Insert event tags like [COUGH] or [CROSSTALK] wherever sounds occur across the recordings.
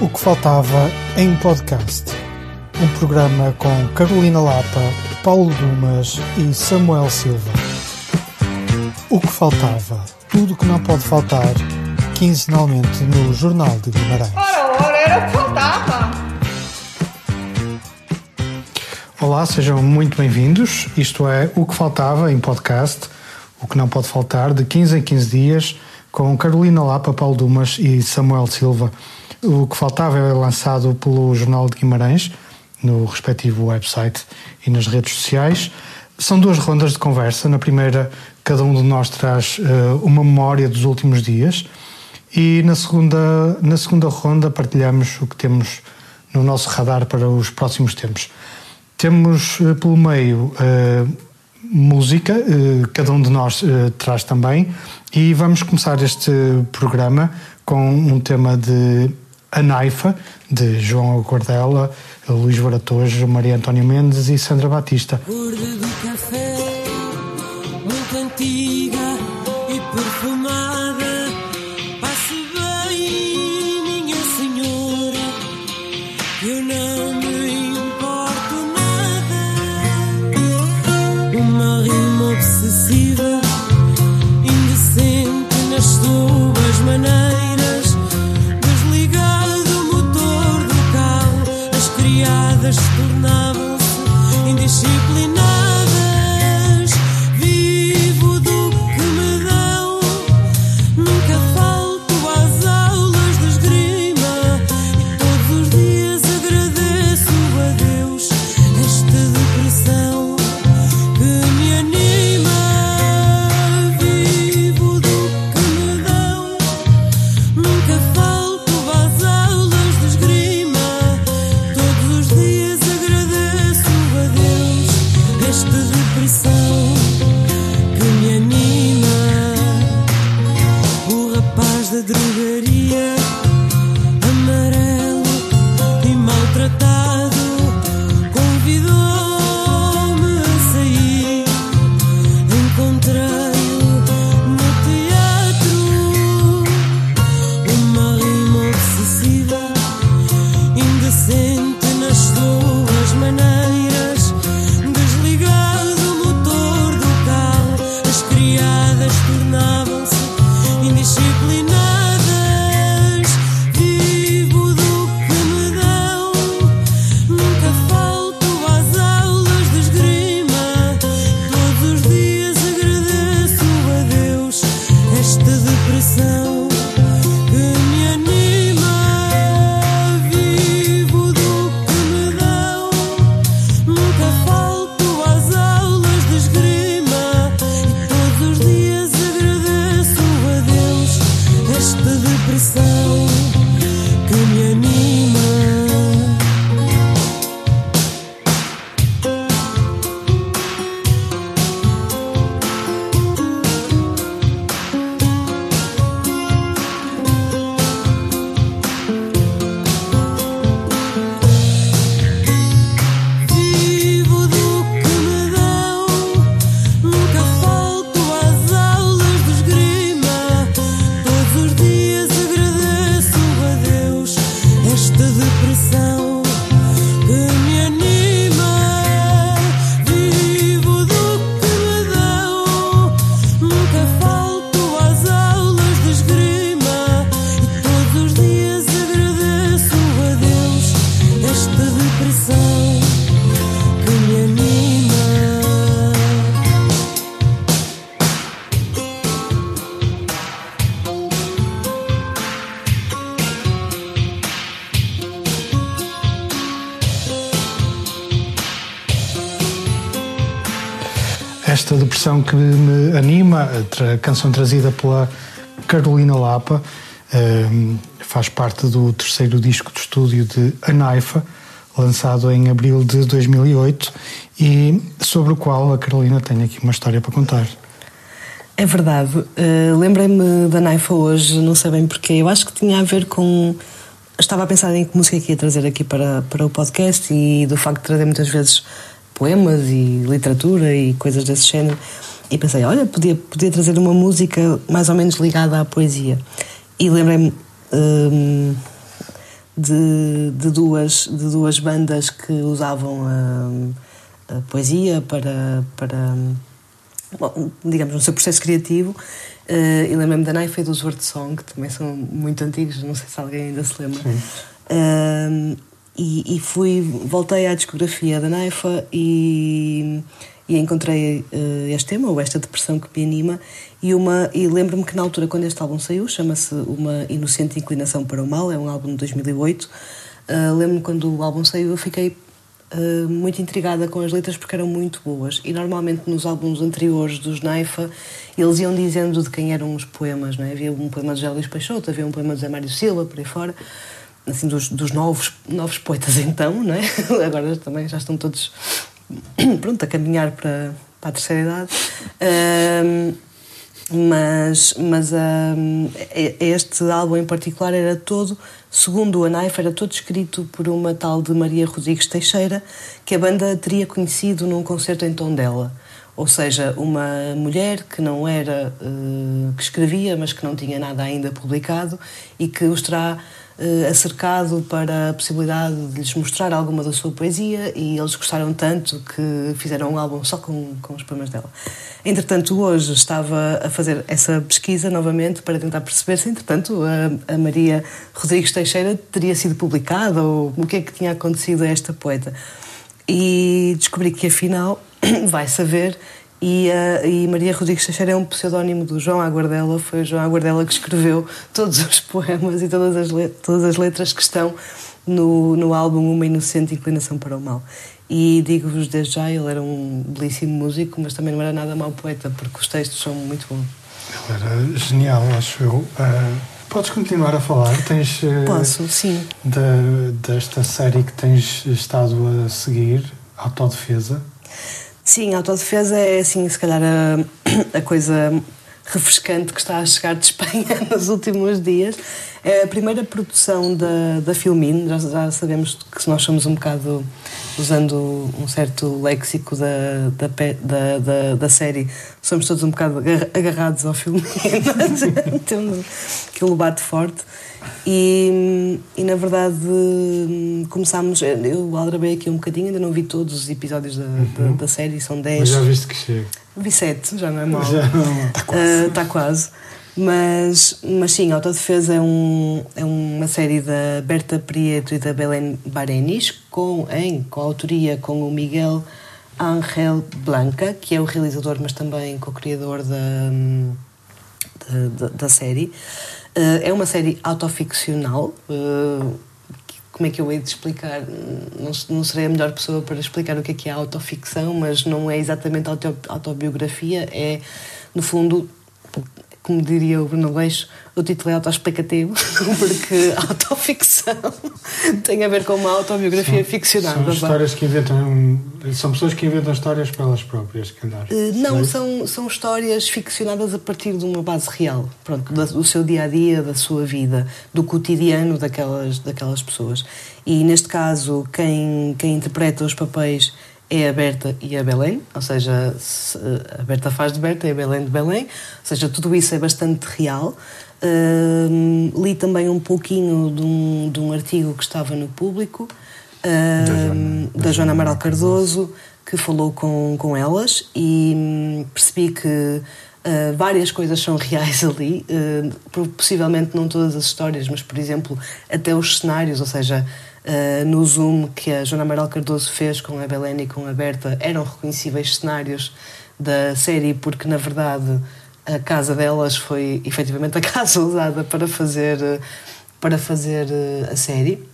O que faltava em podcast. Um programa com Carolina Lapa, Paulo Dumas e Samuel Silva. O que faltava. Tudo que não pode faltar. Quinzenalmente no Jornal de Guimarães. Ora, ora, era o que faltava. Olá, sejam muito bem-vindos. Isto é O que Faltava em podcast. O que não pode faltar, de 15 em 15 dias, com Carolina Lapa, Paulo Dumas e Samuel Silva. O que faltava é lançado pelo Jornal de Guimarães, no respectivo website e nas redes sociais. São duas rondas de conversa. Na primeira, cada um de nós traz uh, uma memória dos últimos dias, e na segunda, na segunda ronda partilhamos o que temos no nosso radar para os próximos tempos. Temos uh, pelo meio uh, música, cada um de nós traz também, e vamos começar este programa com um tema de a Naifa, de João Aguardela, Luís Varatojo, Maria Antónia Mendes e Sandra Batista. Do café, muito antiga Que me anima, a canção trazida pela Carolina Lapa, ehm, faz parte do terceiro disco de estúdio de Anaifa, lançado em abril de 2008 e sobre o qual a Carolina tem aqui uma história para contar. É verdade. Uh, Lembrei-me da Naifa hoje, não sei bem porquê. Eu acho que tinha a ver com. Estava a pensar em que música que ia trazer aqui para, para o podcast e do facto de trazer muitas vezes poemas e literatura e coisas desse género. E pensei, olha, podia, podia trazer uma música mais ou menos ligada à poesia. E lembrei-me hum, de, de, duas, de duas bandas que usavam a, a poesia para, para bom, digamos, no seu processo criativo. Uh, e lembro-me da Naifa e do Sword Song, que também são muito antigos, não sei se alguém ainda se lembra. Uh, e, e, fui, voltei à discografia da Naifa e, e encontrei uh, este tema, ou esta depressão que me anima, e, uma, e lembro-me que na altura, quando este álbum saiu, chama-se Uma Inocente Inclinação para o Mal, é um álbum de 2008. lembro-me quando o álbum saiu, eu fiquei Uh, muito intrigada com as letras porque eram muito boas e normalmente nos álbuns anteriores dos Naifa eles iam dizendo de quem eram os poemas não é? havia um poema de José Luís Peixoto havia um poema de Zé Mário Silva por aí fora assim dos, dos novos novos poetas [LAUGHS] então não é? agora também já estão todos [CLEARS THROAT] pronto a caminhar para, para a terceira idade mas, mas este álbum em particular era todo, segundo a Naif, era todo escrito por uma tal de Maria Rodrigues Teixeira, que a banda teria conhecido num concerto em Tondela. Ou seja, uma mulher que não era, uh, que escrevia, mas que não tinha nada ainda publicado e que os terá acercado para a possibilidade de lhes mostrar alguma da sua poesia e eles gostaram tanto que fizeram um álbum só com, com os poemas dela. Entretanto, hoje estava a fazer essa pesquisa novamente para tentar perceber se, entretanto, a, a Maria Rodrigues Teixeira teria sido publicada ou o que é que tinha acontecido a esta poeta. E descobri que, afinal, [COUGHS] vai saber e, uh, e, Maria Rodrigues Teixeira é um pseudónimo do João Aguardela. Foi o João Aguardela que escreveu todos os [LAUGHS] poemas e todas as, todas as letras que estão no, no álbum Uma Inocente Inclinação para o Mal. E digo-vos desde já, ele era um belíssimo músico, mas também não era nada mau poeta, porque os textos são muito bons. Ele era genial, acho eu. Uh, podes continuar a falar? Tens. Uh, Posso, sim. De, desta série que tens estado a seguir, Autodefesa. Sim, a autodefesa é assim, se calhar a, a coisa refrescante que está a chegar de Espanha [LAUGHS] nos últimos dias. É a primeira produção da, da Filmin, já, já sabemos que nós somos um bocado, usando um certo léxico da, da, da, da, da série, somos todos um bocado agarrados ao Filmin, [LAUGHS] temos aquilo bate forte. E, e na verdade começámos. Eu aldrabei aqui um bocadinho, ainda não vi todos os episódios da, uhum. da, da, série, são 10. Mas já viste que chega. Vi 7, já não é mal. Já não, está quase. Uh, está quase. Mas, mas sim, Autodefesa é, um, é uma série da Berta Prieto e da Belén Barenis, com, em coautoria com o Miguel Ángel Blanca, que é o realizador, mas também co-criador da, da, da, série. Uh, é uma série autoficcional. Uh, como é que eu hei de explicar? Não, não serei a melhor pessoa para explicar o que é que é autoficção, mas não é exatamente auto, autobiografia, é, no fundo, como diria o Bruno Leixo, o título é autoexplicativo, [LAUGHS] porque autoficção [LAUGHS] tem a ver com uma autobiografia são, ficcionada. São histórias que inventam, são pessoas que inventam histórias para elas próprias, calhar. Uh, não, são, são histórias ficcionadas a partir de uma base real, pronto, do seu dia a dia, da sua vida, do cotidiano daquelas, daquelas pessoas. E neste caso, quem, quem interpreta os papéis é a Berta e a Belém, ou seja, a Berta faz de Berta e a Belém de Belém, ou seja, tudo isso é bastante real. Uh, li também um pouquinho de um, de um artigo que estava no público, uh, da, Joana, da, Joana Amaral Cardoso, que falou com, com elas e hum, percebi que uh, várias coisas são [LAUGHS] reais ali, possivelmente não todas as histórias, mas, por exemplo, até os cenários, ou seja, Uh, no Zoom que a Joana Amaral Cardoso fez com a Belén e com a Berta eram reconhecíveis cenários da série porque na verdade a casa delas foi efetivamente a casa [LAUGHS] usada para fazer para fazer uh, a série.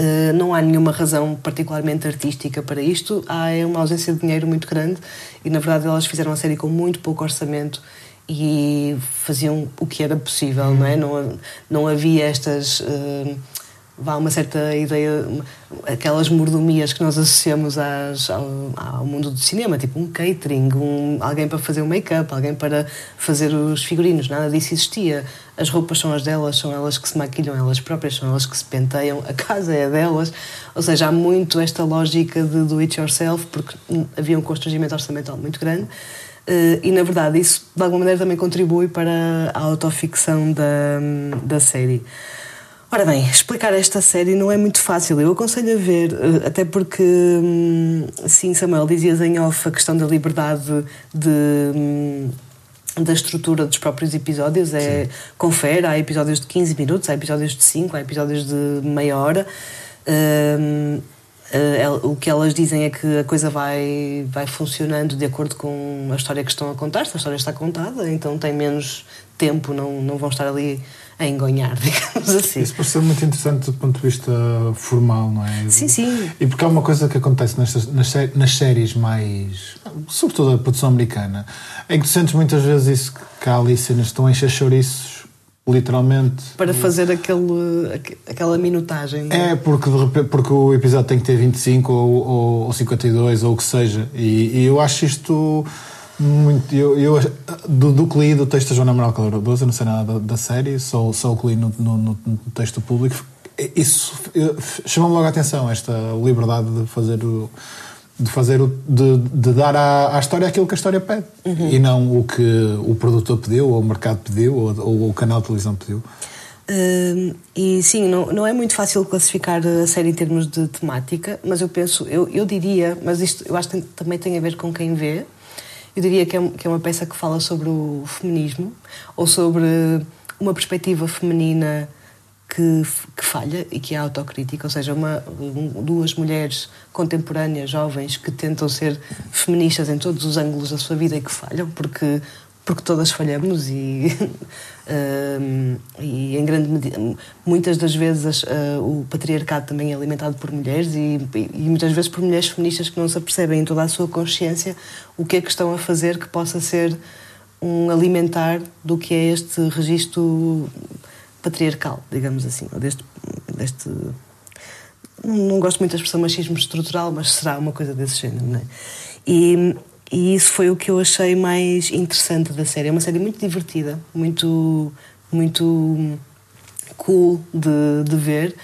Uh, não há nenhuma razão particularmente artística para isto. Há é uma ausência de dinheiro muito grande e na verdade elas fizeram a série com muito pouco orçamento e faziam o que era possível, não é? Não, não havia estas vá uma certa ideia, aquelas mordomias que nós associamos às, ao, ao, mundo do cinema, tipo um catering, um, alguém para fazer o make-up, alguém para fazer os figurinos, nada disso existia. As roupas são as delas, são elas que se maquilham elas próprias, são elas que se penteiam, a casa é delas. Ou seja, há muito esta lógica de do it yourself, porque havia um constrangimento orçamental muito grande. Uh, e na verdade isso de alguma maneira também contribui para a autoficção da, da série. Ora bem, explicar esta série não é muito fácil. Eu aconselho a ver, eh, até porque, hum, sim, Samuel, dizias em off a questão da liberdade de. hum, da estrutura dos próprios episódios é confere, há episódios de 15 minutos, há episódios de 5, há episódios de meia hora. Hum, eh, o que elas dizem é que a coisa vai, vai funcionando de acordo com a história que estão a contar. Se a história está contada, então tem menos tempo, não, não vão estar ali a engonhar, [LAUGHS] digamos assim. Isso parece ser muito interessante do ponto de vista formal, não é? Sim, sim. E porque é uma coisa que acontece nestas, nas, nas séries mais. sobretudo a produção americana, em que tu sentes muitas vezes isso, que há ali cenas estão a encher chouriços, literalmente. Para fazer aquele, aque- aquela minutagem. não É, porque, de repente, porque o episódio tem que ter 25 ou, ou, ou 52 ou o que seja. E, e eu acho isto muito. Eu, eu, do, do que li do texto da Joana Amaral Calabrosa, não sei nada da, da série, só, só o que li no, no, no- no texto público, isso eh, chamou-me logo a atenção, esta liberdade de fazer o. De, fazer o, de, de dar à, à história aquilo que a história pede e não o que o produtor pediu, ou o mercado pediu, ou, ou o canal de televisão pediu. Hum, e sim, não, não é muito fácil classificar a série em termos de temática, mas eu penso, eu, eu diria, mas isto eu acho que também tem a ver com quem vê. Eu diria que é, que é uma peça que fala sobre o feminismo ou sobre uma perspectiva feminina que, que falha e que é autocrítica, ou seja, uma, um- duas mulheres contemporâneas, jovens, que tentam ser feministas em todos os ângulos da sua vida e que falham, porque, porque todas falhamos e, [LAUGHS] e em grande medida, muitas das vezes ah, o patriarcado também é alimentado por mulheres e, e muitas vezes por mulheres feministas que não se apercebem em toda a sua consciência o que é que estão a fazer que possa ser um alimentar do que é este registro patriarcal, digamos assim, deste, deste não gosto muito da expressão machismo estrutural, mas será uma coisa desse género, não é? E, e isso foi o que eu achei mais interessante da série. É uma série muito divertida, muito, muito cool de, de ver,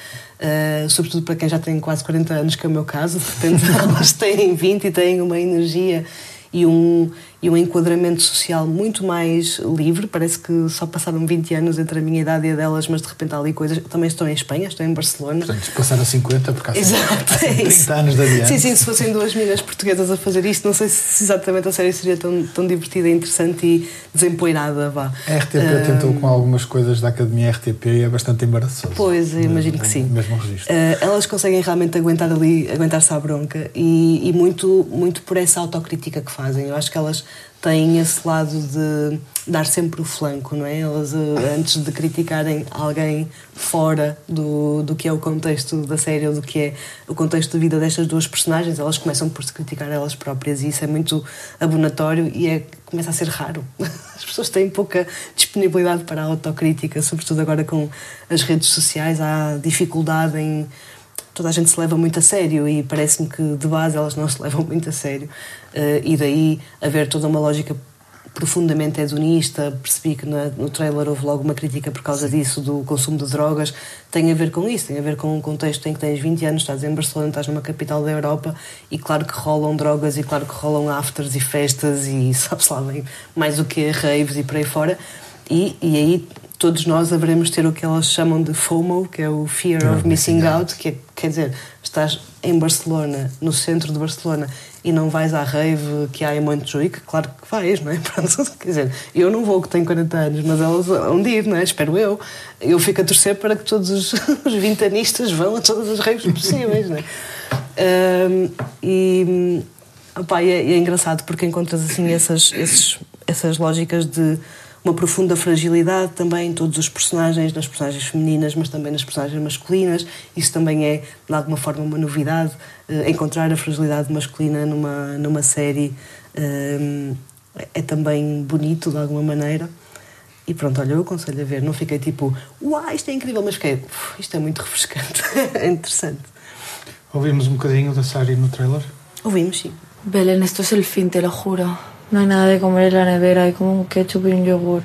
uh, sobretudo para quem já tem quase 40 anos, que é o meu caso. [LAUGHS] Repente [LAUGHS] elas têm 20 e têm uma energia e um, e um enquadramento social muito mais livre. Parece que só passaram 20 anos entre a minha idade e a delas, mas de repente há ali coisas. Também estou em Espanha, estou em Barcelona. Portanto, passaram 50, porque há Exato, há é 30 isso. anos de adiante. Sim, sim, se fossem duas meninas portuguesas a fazer isto, não sei se exatamente a série seria tão, tão divertida, interessante e desempoeirada. Vá. A RTP Ah, tentou com algumas coisas da Academia RTP e é bastante embaraçoso. Pois, eu imagino que sim. Mesmo registro. Eh, elas conseguem realmente aguentar ali, aguentar-se à bronca e, e muito, muito por essa autocrítica que fazem. Eu acho que elas têm esse lado de dar sempre o flanco, não é? Elas, eh, antes de criticarem alguém fora do, do que é o contexto da série ou do que é o contexto da vida destas duas personagens, elas começam por se criticar elas próprias e isso é muito abonatório e é, começa a ser raro. [LAUGHS] As pessoas têm pouca disponibilidade para a autocrítica, sobretudo agora com as redes sociais, há dificuldade em toda a gente se leva muito a sério e parece-me que de base elas não se levam [LAUGHS] muito a sério. Eh, e daí haver toda uma lógica profundamente hedonista. Percebi que na- no trailer houve logo uma crítica por causa disso do consumo de drogas. Tem a ver com isso, tem a ver com um contexto em que tens 20 anos, estás em Barcelona estás numa capital da Europa e claro que rolam drogas e claro que rolam afters e festas e [LAUGHS] sabe-se lá bem mais o que raves e por aí fora. E, e aí todos nós haveremos ter o que elas chamam de FOMO, que é o Fear of Missing Out, que é, quer dizer, estás em Barcelona, no centro de Barcelona, e não vais à rave que há em Montjuic, claro que vais, não é? [LAUGHS] Pronto, quer dizer, eu não vou, que tenho 40 anos, mas elas hão de ir, não é? Espero eu. Eu fico a torcer para que todos os, [LAUGHS] os vintanistas vão a todas as raves possíveis, não é? Ahm, e, opá, e é, é engraçado porque encontras assim essas, esses, essas lógicas de uma profunda fragilidade também em todos os personagens, nas personagens femininas, mas também nas personagens masculinas. Isso também é, de alguma forma, uma novidade. eh, encontrar a fragilidade masculina numa, numa série eh, é também bonito, de alguma maneira. E pronto, olha, eu aconselho a ver. Não fiquei tipo, uau, isto é incrível, mas fiquei, "Uf, isto é muito refrescante. [LAUGHS] é interessante. Ouvimos um bocadinho da série no trailer. Ouvimos, sim. Belén, esto es el fin, te lo juro. No hay nada de comer en la nevera, hay como un ketchup y un yogur.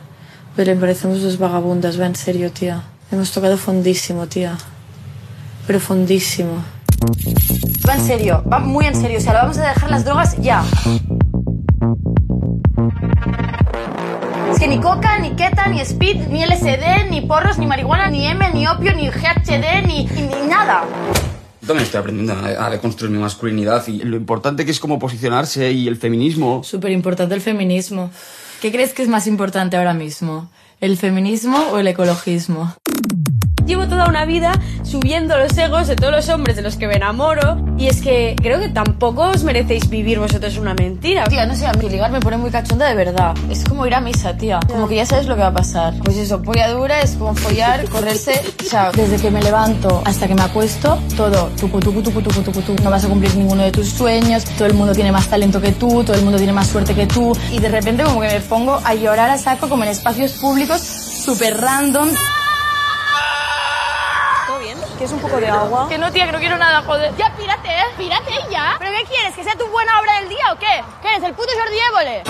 Belén, parecemos dos vagabundas, va en serio, tía. Hemos tocado fondísimo, tía. Pero fondísimo. Va en serio, va muy en serio. O sea, lo vamos a dejar las drogas ya. Es que ni coca, ni keta, ni speed, ni LSD, ni porros, ni marihuana, ni M, ni opio, ni GHD, ni, ni nada. También estoy aprendiendo a, reconstruir mi masculinidad y lo importante que es cómo posicionarse y el feminismo. Súper importante el feminismo. ¿Qué crees que es más importante ahora mismo? ¿El feminismo o el ecologismo? Llevo toda una vida subiendo los egos de todos los hombres de los que me enamoro y es que creo que tampoco os merecéis vivir vosotros una mentira. Tía, no sé, a mí ligar me pone muy cachonda de verdad. Es como ir a misa, tía. Como que ya sabes lo que va a pasar. Pues eso, polla dura es como follar, correrse. O sea, desde que me levanto hasta que me acuesto, todo. Tucu, tucu, tucu, tucu, tucu, tucu. No vas a cumplir ninguno de tus sueños. Todo el mundo tiene más talento que tú. Todo el mundo tiene más suerte que tú. Y de repente como que me pongo a llorar a saco como en espacios públicos súper random. ¿Quieres un poco de agua? Que no, tía, que no quiero nada, joder. Ya, pírate, ¿eh? Pírate ya. ¿Pero qué quieres? ¿Que sea tu buena obra del día o qué? ¿Qué eres, el puto Jordi Évole?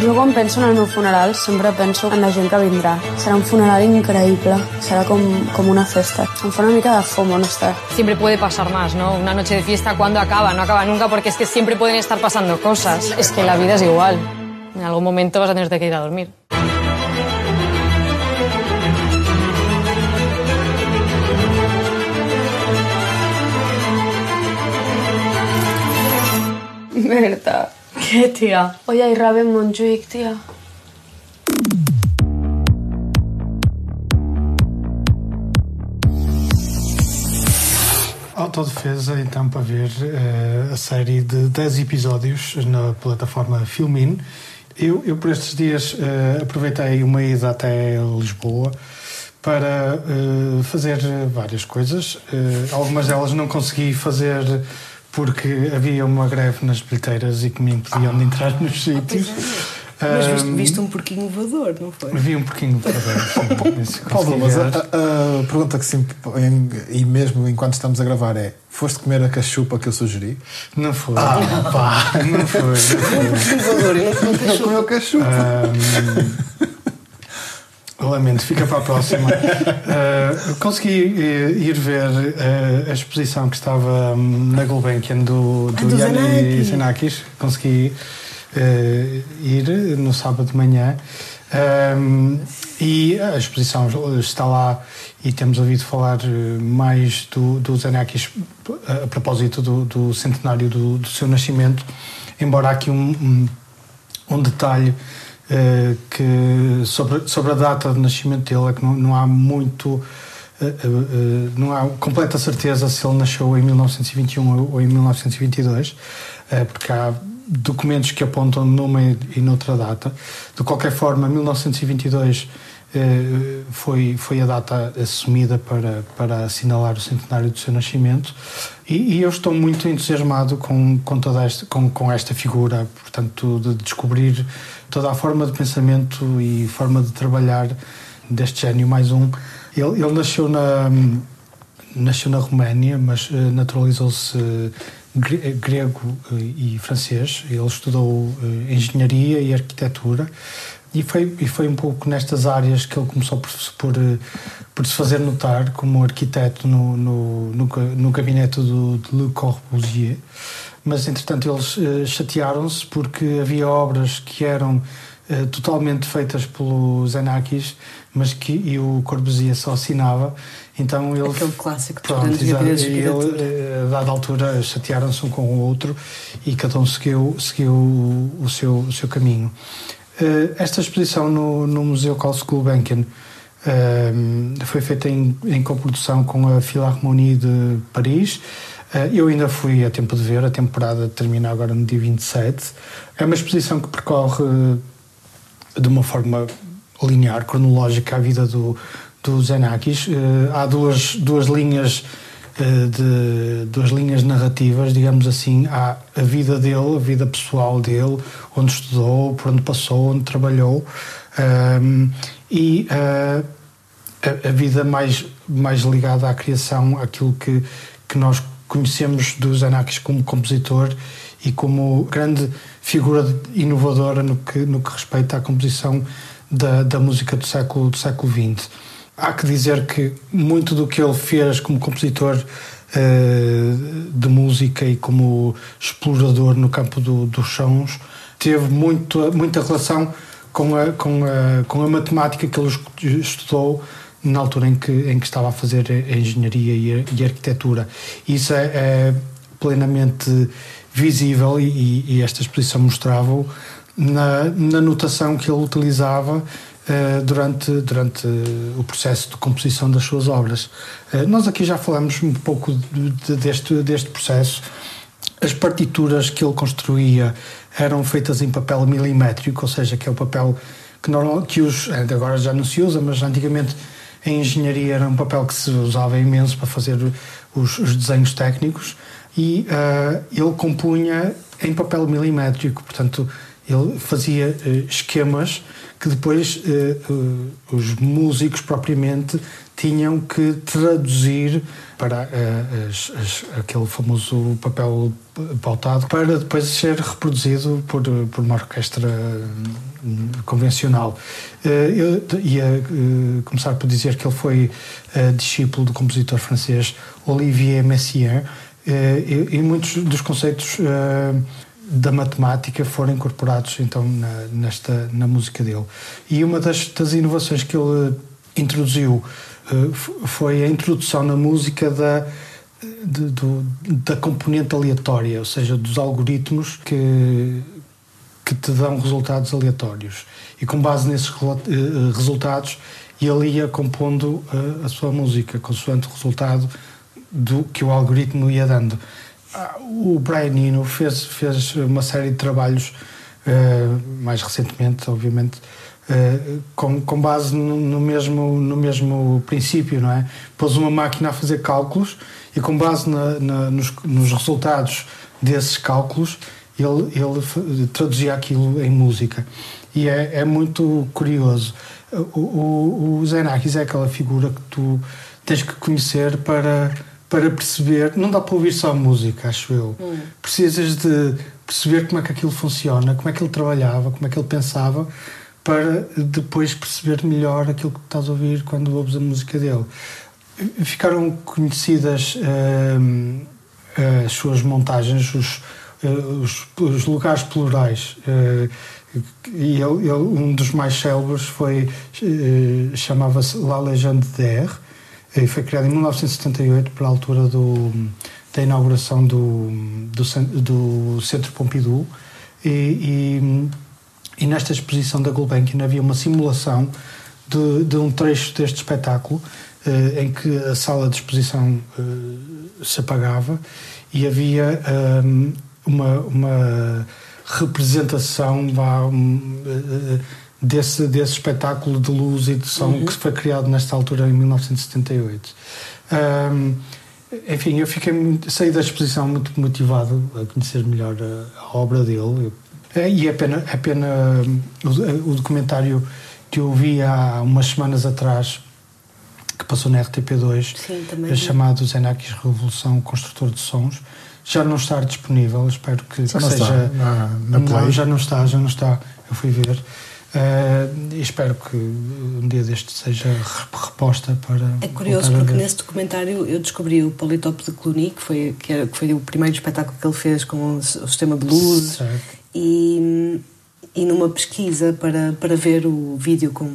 Jo quan penso en el meu funeral sempre penso en la gent que vindrà. Serà un funeral increïble, serà com, com una festa. Em fa una mica de fomo no estar. Siempre puede pasar más, ¿no? Una noche de fiesta, ¿cuándo acaba? No acaba nunca porque es que siempre pueden estar pasando cosas. Es que la vida es igual. En algún momento vas a tener que ir a dormir. Berta. ¿Qué, tía? Hoy hay rave en Montjuïc, tia. Autodefesa, então, para ver eh, a série de 10 episódios na plataforma Filmin. Eu, eu por estes dias, eh, aproveitei uma ida até Lisboa para eh, fazer várias coisas. Algumas delas não consegui fazer porque havia uma greve nas bilheteiras e que me impediam de entrar nos sítios. Mas viste, um porquinho voador, não foi? Vi um cabelo. sim, [LAUGHS] Paulo, mas a, a- a pergunta que sempre e mesmo enquanto estamos a gravar, é: foste comer a cachupa que eu sugeri? Não foi. pá, não foi. Não foi. Não comeu cachupa. Ahm, Lamento, fica para a próxima. Ah, [LAUGHS] consegui eh, ir ver eh, a exposição que estava hum, na Gulbenkian do, Ah, do do Yanni Zanakis. Xenakis. Consegui eh, ir no sábado de manhã. Ahm, e a exposição está lá e temos ouvido falar mais do, do Zanakis a, propósito do, do centenário do, do seu nascimento, embora há aqui um- um, um detalhe que sobre, sobre a data de nascimento dele é que não, não há muito eh, eh, eh, não há completa certeza se ele nasceu em 1921 ou em 1922 eh, porque há documentos que apontam numa e noutra data. De qualquer forma 1922 eh, foi, foi a data assumida para, para assinalar o centenário do seu nascimento e, e eu estou muito entusiasmado com, com, toda esta, com, com esta figura, portanto, de descobrir toda a forma de pensamento e forma de trabalhar deste gênio, mais um. Ele, ele nasceu na, nasceu na Roménia, mas eh, naturalizou-se eh, gre- eh, grego eh, e francês. Ele estudou eh, engenharia e arquitetura e foi, e foi um pouco nestas áreas que ele começou por, por, eh, por se fazer notar como arquiteto no, no, no, no gabinete do, de Le Corbusier. Mas, entretanto, eles eh, chatearam-se porque havia obras que eram eh, totalmente feitas pelo Zanakis, mas que e o Corbusier só assinava. Então ele Aquele clássico Pronto, exato. E ele, a dada altura, chatearam-se um com o outro e cada um seguiu, seguiu o, o seu, o seu caminho. Eh, esta exposição no, no Museu Carlos Gulbenkian eh, foi feita em, em coprodução com a Philharmonie de Paris. Eh, eu ainda fui a tempo de ver, a temporada termina agora no dia 27. É uma exposição que percorre de uma forma linear, cronológica, a vida do, do Xenakis. Eh, há duas, duas linhas de duas linhas narrativas, digamos assim, há a vida dele, a vida pessoal dele, onde estudou, por onde passou, onde trabalhou, ehm, e eh, a, a vida mais, mais ligada à criação, aquilo que, que nós conhecemos do Xenakis como compositor e como grande figura inovadora no que, no que respeita à composição da, da música do século, do século XX. Há que dizer que muito do que ele fez como compositor eh, de música e como explorador no campo do- dos sons teve muito, muita relação com a, com a, com a matemática que ele es- estudou na altura em que, em que estava a fazer a engenharia e a, e a arquitetura. Isso é, é plenamente visível e, e esta exposição mostrava na, na notação que ele utilizava durante, durante o processo de composição das suas obras. Eh, nós aqui já falamos um pouco de- de- deste, deste processo. As partituras que ele construía eram feitas em papel milimétrico, ou seja, que é o papel que, normal, que os, agora já não se usa, mas antigamente em engenharia era um papel que se usava imenso para fazer os, os desenhos técnicos e ah, ele compunha em papel milimétrico, portanto ele fazia eh, esquemas que depois eh, eh, os músicos propriamente tinham que traduzir para as- as- aquele famoso papel pautado para depois ser reproduzido por, por uma orquestra hum, convencional. Eu ia começar por dizer que ele foi discípulo do compositor francês Olivier Messiaen e, muitos dos conceitos da matemática foram incorporados então na, nesta na música dele e uma das, das inovações que ele introduziu eh, f- foi a introdução na música da de- do- da componente aleatória, ou seja, dos algoritmos que que te dão resultados aleatórios e com base nesses rela- eh, resultados ele ia compondo eh, a sua música consoante o resultado do que o algoritmo ia dando. Ah, O Brian Eno fez, fez uma série de trabalhos, eh, mais recentemente, obviamente, eh, com, com base no, no mesmo, no mesmo princípio, não é? Pôs uma máquina a fazer cálculos e com base na- na- nos, nos resultados desses cálculos ele, ele traduzia aquilo em música. E é, é muito curioso. O, o, o Xenakis é aquela figura que tu tens que conhecer para, para perceber. Não dá para ouvir só música, acho eu. Precisas de perceber como é que aquilo funciona, como é que ele trabalhava, como é que ele pensava, para depois perceber melhor aquilo que estás a ouvir quando ouves a música dele. Ficaram conhecidas hum, as suas montagens, os, eh, os, os lugares plurais. eh, e ele, ele- um dos mais célebres foi eh, chamava-se La Legende d'Air e foi criado em 1978 para a altura do, da inauguração do, do, do Centro Pompidou. E, e, e nesta exposição da Gulbenkian havia uma simulação de, de um trecho deste espetáculo eh, em que a sala de exposição eh, se apagava e havia ehm, uma, uma representação vá, eh, desse, desse espetáculo de luz e de som Uhum. que foi criado nesta altura em 1978. Ahm, enfim, eu fiquei muito, saí da exposição muito motivado a conhecer melhor a, a obra dele. É, e é pena, é pena hum, o, o documentário que eu vi há umas semanas atrás, que passou na RTP2, Sim, é chamado Zenakis Revolução Construtor de Sons, já não está disponível. Espero que, Já que não está seja. na- na não, já não está, já não está. Eu fui ver. E espero que um dia deste seja re- reposta para. É curioso porque nesse documentário eu descobri o Politop de Cluny, que foi, que, era, que foi o primeiro espetáculo que ele fez com o, sistema de luz. Certo. E, e numa pesquisa para, para ver o vídeo, com,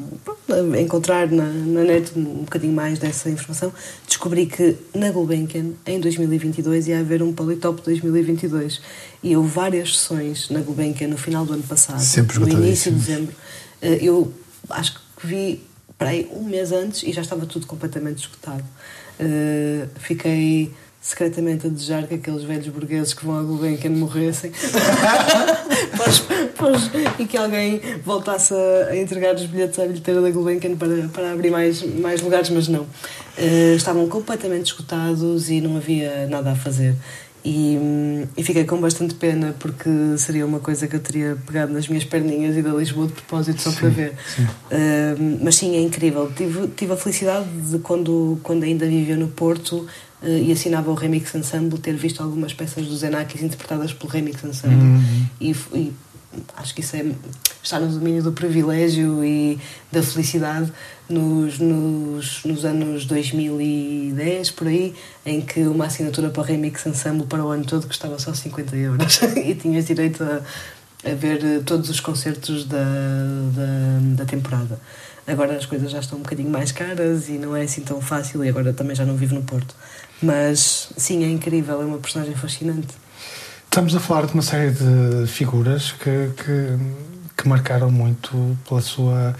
encontrar na, na net um bocadinho mais dessa informação, descobri que na Gulbenkian, em 2022, ia haver um Politop 2022. E houve várias sessões na Gulbenkian no final do ano passado, Sempre no início de dezembro. Eh, Eu acho que vi para aí um mês antes e já estava tudo completamente esgotado. Eh, fiquei secretamente a desejar que aqueles velhos burgueses que vão à Gulbenkian morressem [LAUGHS] e que alguém voltasse a, entregar os bilhetes à bilheteira da Gulbenkian para, para abrir mais, mais lugares, mas não. Eh, estavam completamente esgotados e não havia nada a fazer. E, hum, e fiquei com bastante pena porque seria uma coisa que eu teria pegado nas minhas perninhas e da Lisboa de propósito só para ver. Eh, mas sim, é incrível. Tive, tive a felicidade de quando, quando ainda vivia no Porto eh, e assinava o Remix Ensemble ter visto algumas peças do Zenakis interpretadas pelo Remix Ensemble. Uhum. E, e acho que isso é, está no domínio do privilégio e da felicidade nos, nos, nos anos 2010, por aí, em que uma assinatura para Remix Ensemble para o ano todo custava só 50 euros [LAUGHS] e tinhas direito a, a ver eh, todos os concertos da, da, da temporada. Agora as coisas já estão um bocadinho mais caras e não é assim tão fácil, e agora também já não vivo no Porto. Mas sim, é incrível, é uma personagem fascinante. Estamos a falar de uma série de figuras que, que, que marcaram muito pela sua,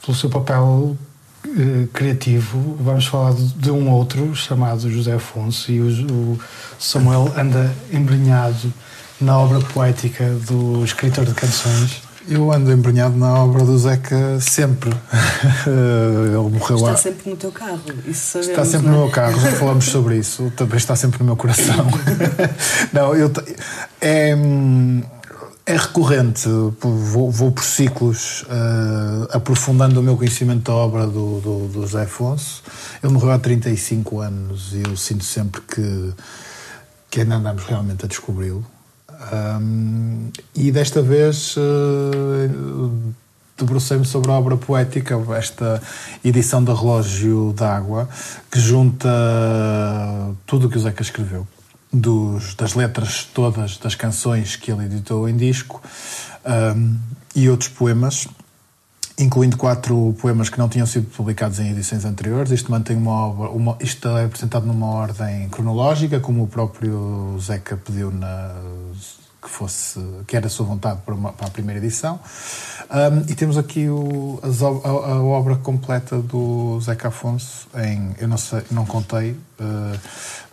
pelo seu papel eh, criativo. Vamos falar de, de um outro chamado José Afonso e o, o Samuel anda embrenhado na obra poética do escritor de canções. Eu ando embrenhado na obra do Zeca sempre. [LAUGHS] Ele morreu Está sempre no teu carro, isso sabemos. Está sempre não no é? meu carro, já falamos sobre isso. Também está sempre no meu coração. [LAUGHS] Não, eu é, é recorrente. Vou, vou por ciclos eh, aprofundando o meu conhecimento da obra do, do, do José Afonso. Ele morreu há 35 anos e eu sinto sempre que, que ainda andamos realmente a descobri-lo. Hum, e desta vez eh, debrucei-me sobre a obra poética, esta edição da Relógio d'Água, que junta tudo o que o Zeca escreveu, dos, das letras todas das canções que ele editou em disco hum, e outros poemas. Incluindo quatro poemas que não tinham sido publicados em edições anteriores. Isto mantém uma obra. Uma, isto é apresentado numa ordem cronológica, como o próprio Zeca pediu na, que fosse que era a sua vontade para, uma- para a primeira edição Um, e temos aqui o- as a, a obra completa do Zeca Afonso em eu não sei não contei uh,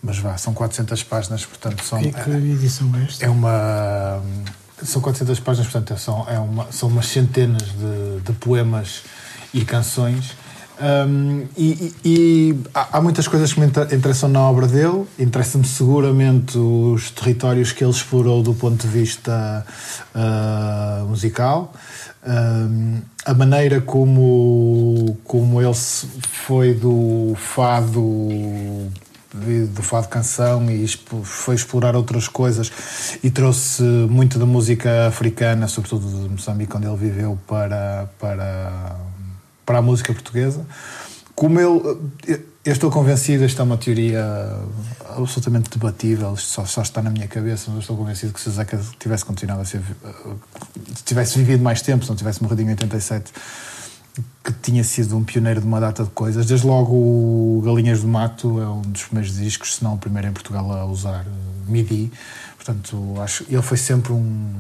mas vá são 400 páginas portanto são Que, que edição é esta? é uma são 400 páginas portanto são é uma são umas centenas de, de poemas e canções Um, e e- e há, há muitas coisas que me inter- interessam na obra dele. Interessa-me seguramente os territórios que ele explorou do ponto de vista ah, musical. Um, a maneira como, como ele foi do fado de- do fado canção e foi explorar outras coisas e trouxe muito da música africana, sobretudo de Moçambique, onde ele viveu, para, para, para a música portuguesa. Como ele. Eu estou convencido, esta é uma teoria absolutamente debatível, isto só, só está na minha cabeça, mas eu estou convencido que se o Zeca tivesse continuado a ser. se tivesse vivido mais tempo, se não tivesse morrido em 87, que tinha sido um pioneiro de uma data de coisas. Desde logo, o Galinhas do Mato é um dos primeiros discos, se não o primeiro em Portugal a usar eh, MIDI. Portanto, acho ele foi sempre um,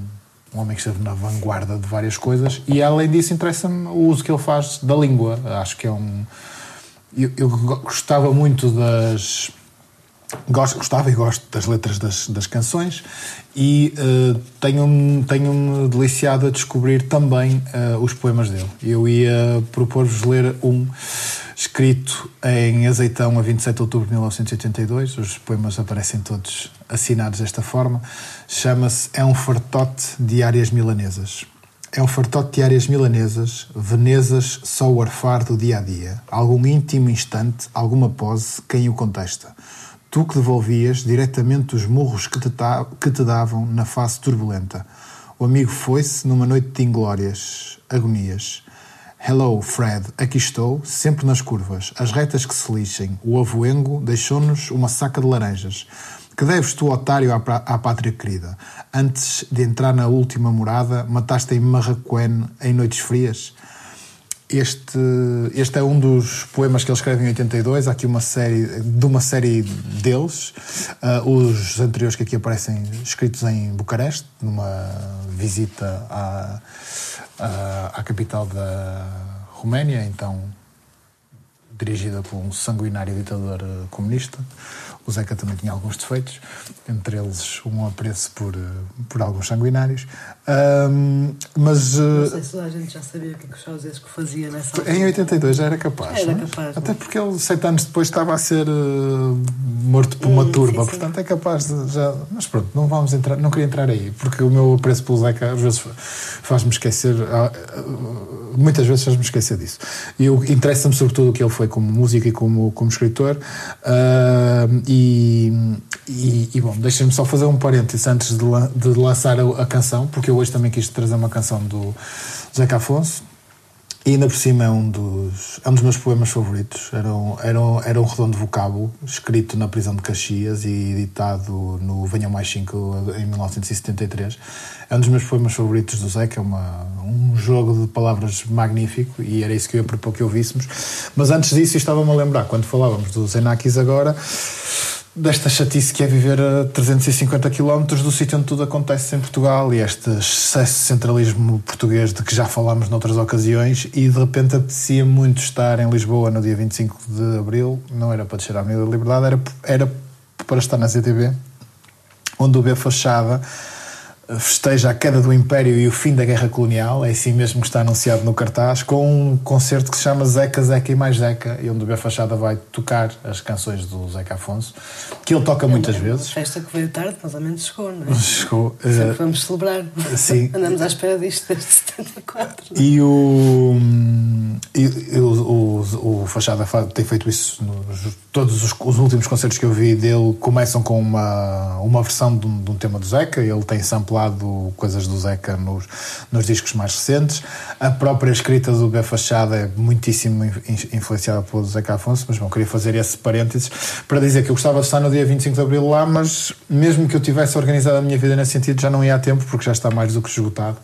um homem que esteve na vanguarda de várias coisas e, além disso, interessa-me o uso que ele faz da língua. Acho que é um. Eu, eu go- gostava muito das. Gosto, gostava e gosto das letras das, das canções e eh, tenho-me tenho deliciado a descobrir também eh, os poemas dele. Eu ia propor-vos ler um escrito em Azeitão a 27 de outubro de 1982. Os poemas aparecem todos assinados desta forma. Chama-se É um fartote de áreas milanesas. É um fartote de áreas milanesas, Venezas só o arfar do dia a dia. Algum íntimo instante, alguma pose, quem o contesta. Tu que devolvias diretamente os murros que te, que te davam na face turbulenta. O amigo foi-se numa noite de inglórias, agonias. Hello, Fred, aqui estou, sempre nas curvas, as retas que se lixem. O avoengo deixou-nos uma saca de laranjas. Que deves tu, otário, à, à pátria querida? Antes de entrar na última morada, mataste em Marraquém em noites frias? Este, este é um dos poemas que ele escreve em 82. Há aqui uma série, de uma série deles. Ah, os anteriores que aqui aparecem escritos em Bucareste, numa visita à, à, à capital da Roménia, então dirigida por um sanguinário ditador eh, comunista. O Zeca também tinha alguns defeitos, entre eles um apreço por, eh, por alguns sanguinários. Ahm, mas Não eh, sei se a gente já sabia o que, é o Ceausescu fazia nessa altura. em 82 já era capaz. Era não é? capaz, Até porque ele, sete anos depois, estava a ser eh, morto por uma Hum, turba. sim, sim. Portanto, é capaz de já. Mas pronto, não vamos entrar. Não queria entrar aí, porque o meu apreço pelo Zeca às vezes faz-me esquecer. ah, ah, Muitas vezes faz-me esquecer disso. E interessa-me sobretudo o que ele foi como músico e como, como escritor. E, e, e, bom, deixem-me só fazer um parênteses antes de, de lançar a, a canção, porque eu hoje também quis trazer uma canção do Zeca Afonso E ainda por cima é um dos, é um dos meus poemas favoritos. Era um, era, um, era um redondo vocábulo, escrito na prisão de Caxias e editado no Venham Mais 5 em 1973. É um dos meus poemas favoritos do Zeca, é uma, um jogo de palavras magnífico e era isso que eu ia propor que ouvíssemos. Mas antes disso, estava-me a lembrar, quando falávamos dos Enakis agora, desta chatice que é viver a 350 km do sítio onde tudo acontece em Portugal e este excesso de centralismo português de que já falámos noutras ocasiões e de repente apetecia muito estar em Lisboa no dia 25 de Abril, não era para descer à Avenida da Liberdade, era, era para estar na CTV, onde o B Fachada festeja a queda do Império e o fim da Guerra Colonial, é assim mesmo que está anunciado no cartaz, com um concerto que se chama Zeca, Zeca e mais Zeca, e onde o B Fachada vai tocar as canções do Zeca Afonso, que ele toca muitas vezes. Festa que veio tarde, mas ao menos chegou, não é? Chegou. Sempre eh, vamos celebrar. sim. [LAUGHS] Andamos à espera disto desde 74. E o, e, o, o, o Fachada fa- tem feito isso nos, todos os, os últimos concertos que eu vi dele começam com uma, uma versão de um, de um tema do Zeca, ele tem samplado coisas do Zeca nos, nos discos mais recentes. A própria escrita do B Fachada é muitíssimo in- influenciada pelo Zeca Afonso, mas bom, queria fazer esse parênteses para dizer que eu gostava de estar no dia 25 de Abril lá, mas mesmo que eu tivesse organizado a minha vida nesse sentido, já não ia a tempo, porque já está mais do que esgotado.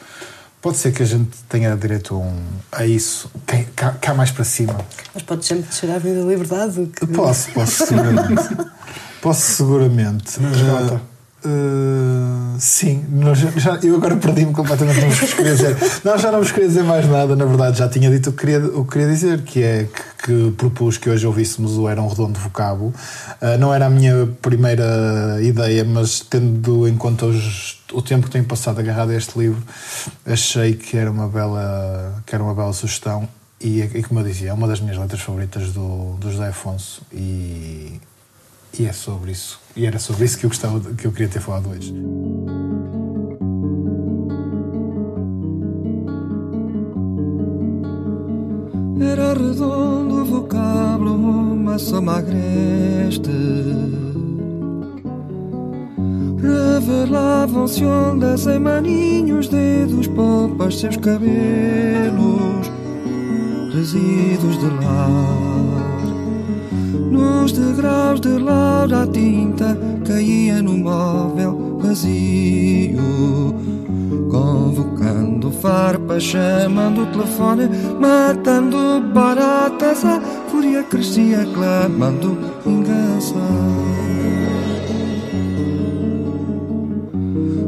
Pode ser que a gente tenha direito a, um- a isso, cá, cá- mais para cima. Mas podes sempre descer à Avenida da Liberdade. Que... Posso, posso seguramente. [LAUGHS] posso seguramente. Uh, uh, sim, nós já- eu agora perdi-me completamente, não queria dizer. Não, já não vos queria dizer mais nada, na verdade, já tinha dito o que queria, o que queria dizer, que é que, que propus que hoje ouvíssemos o Era um Redondo Vocábulo. Uh, não era a minha primeira ideia, mas tendo em conta os- o tempo que tenho passado agarrado a este livro, achei que era uma bela, que era uma bela sugestão. E, e como eu dizia, é uma das minhas letras favoritas do, do José Afonso e, e é sobre isso. E era sobre isso que eu gostava que eu queria ter falado hoje. Era redondo o vocábulo, uma soma agreste. Revelavam-se ondas em maninhos, dedos, polpas, seus cabelos, resíduos de lar. Nos degraus de laura a tinta caía no móvel vazio, convocando farpas, chamando o telefone, matando baratas, a fúria crescia, clamando vingança.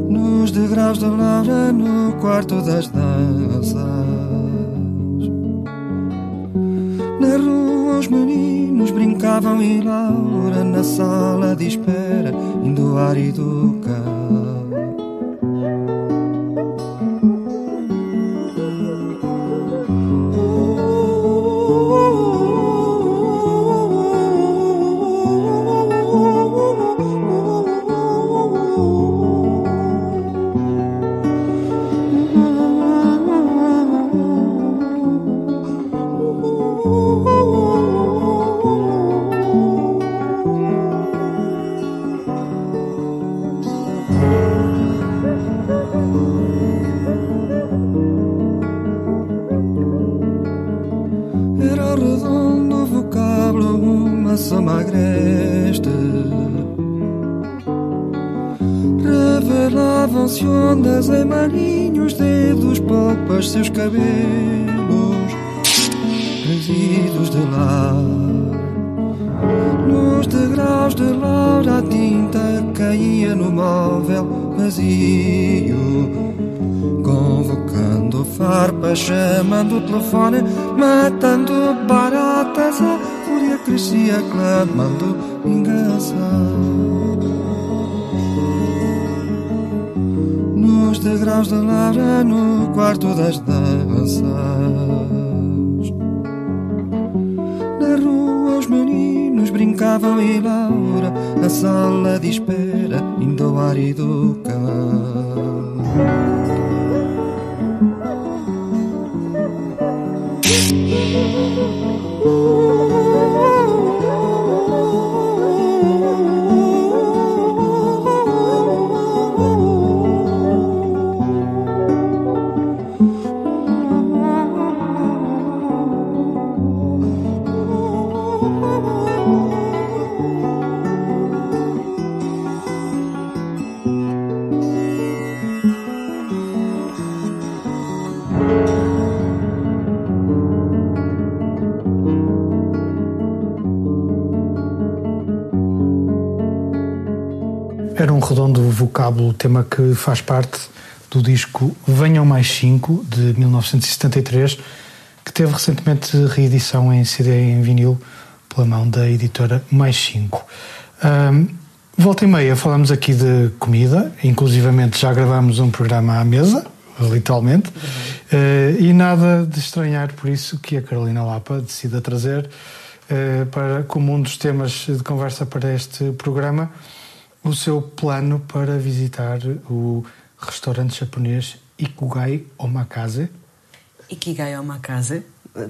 Nos degraus de laura, no quarto das danças. Na rua os meninos brincavam e Laura na sala de espera, indo ar e Ondas em marinhos, dedos, polpas, seus cabelos, resíduos de lar. Nos degraus de laura a tinta caía no móvel vazio, convocando farpas, chamando o telefone, matando baratas, a fúria crescia, clamando vingança. de graus de lara no quarto das danças. Na rua os meninos brincavam e Laura, na sala de espera, indo ao ar e do carro. Redondo vocábulo, tema que faz parte do disco Venham Mais 5, de 1973, que teve recentemente reedição em CD e em vinil pela mão da editora Mais 5. Um, volta e meia falamos aqui de comida, inclusivamente já gravámos um programa à mesa, literalmente, uh, e nada de estranhar por isso que a Carolina Lapa decida trazer uh, para, como um dos temas de conversa para este programa o seu plano para visitar o restaurante japonês Ikugai Omakase. Ikigai Omakase.